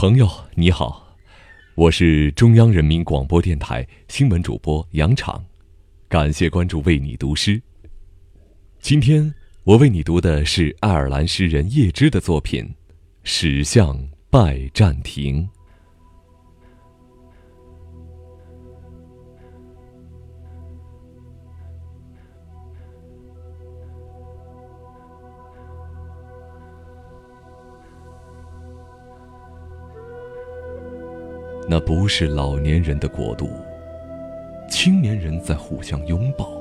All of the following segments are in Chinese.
朋友你好，我是中央人民广播电台新闻主播杨昶，感谢关注，为你读诗。今天我为你读的是爱尔兰诗人叶芝的作品《驶向拜占庭》。那不是老年人的国度，青年人在互相拥抱。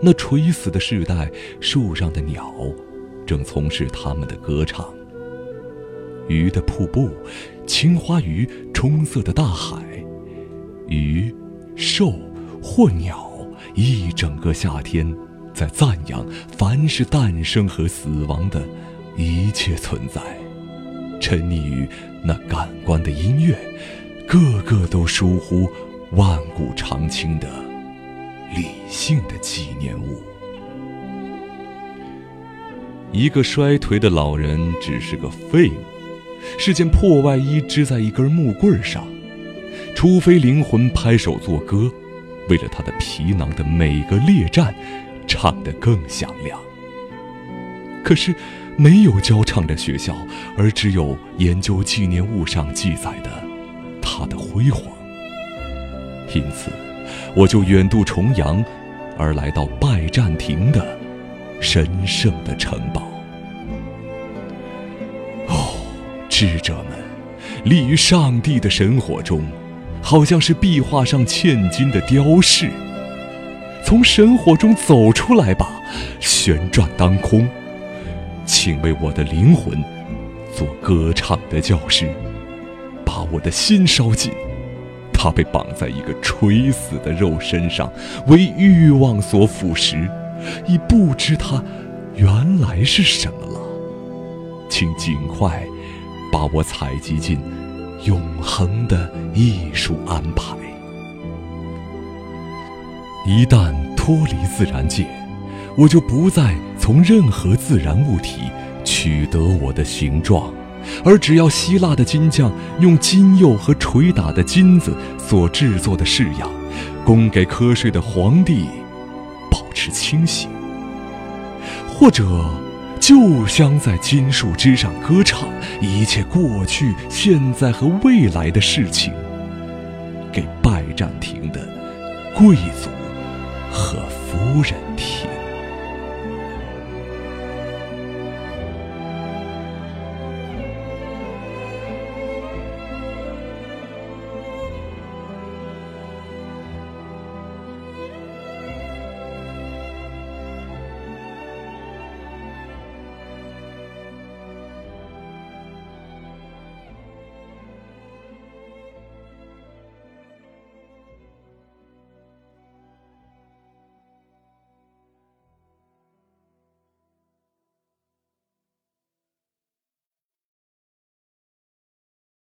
那垂死的世代，树上的鸟正从事他们的歌唱。鱼的瀑布，青花鱼冲色的大海，鱼、兽或鸟，一整个夏天在赞扬凡是诞生和死亡的一切存在。沉溺于那感官的音乐，个个都疏忽万古长青的理性的纪念物。一个衰颓的老人只是个废物，是件破外衣织在一根木棍上，除非灵魂拍手作歌，为了他的皮囊的每个裂战，唱得更响亮。可是。没有教唱的学校，而只有研究纪念物上记载的他的辉煌。因此，我就远渡重洋，而来到拜占庭的神圣的城堡。哦，智者们，立于上帝的神火中，好像是壁画上嵌金的雕饰。从神火中走出来吧，旋转当空。请为我的灵魂做歌唱的教师，把我的心烧尽。它被绑在一个垂死的肉身上，为欲望所腐蚀，已不知它原来是什么了。请尽快把我采集进永恒的艺术安排。一旦脱离自然界。我就不再从任何自然物体取得我的形状，而只要希腊的金匠用金釉和捶打的金子所制作的式样，供给瞌睡的皇帝保持清醒；或者，就像在金树枝上歌唱一切过去、现在和未来的事情，给拜占庭的贵族和夫人。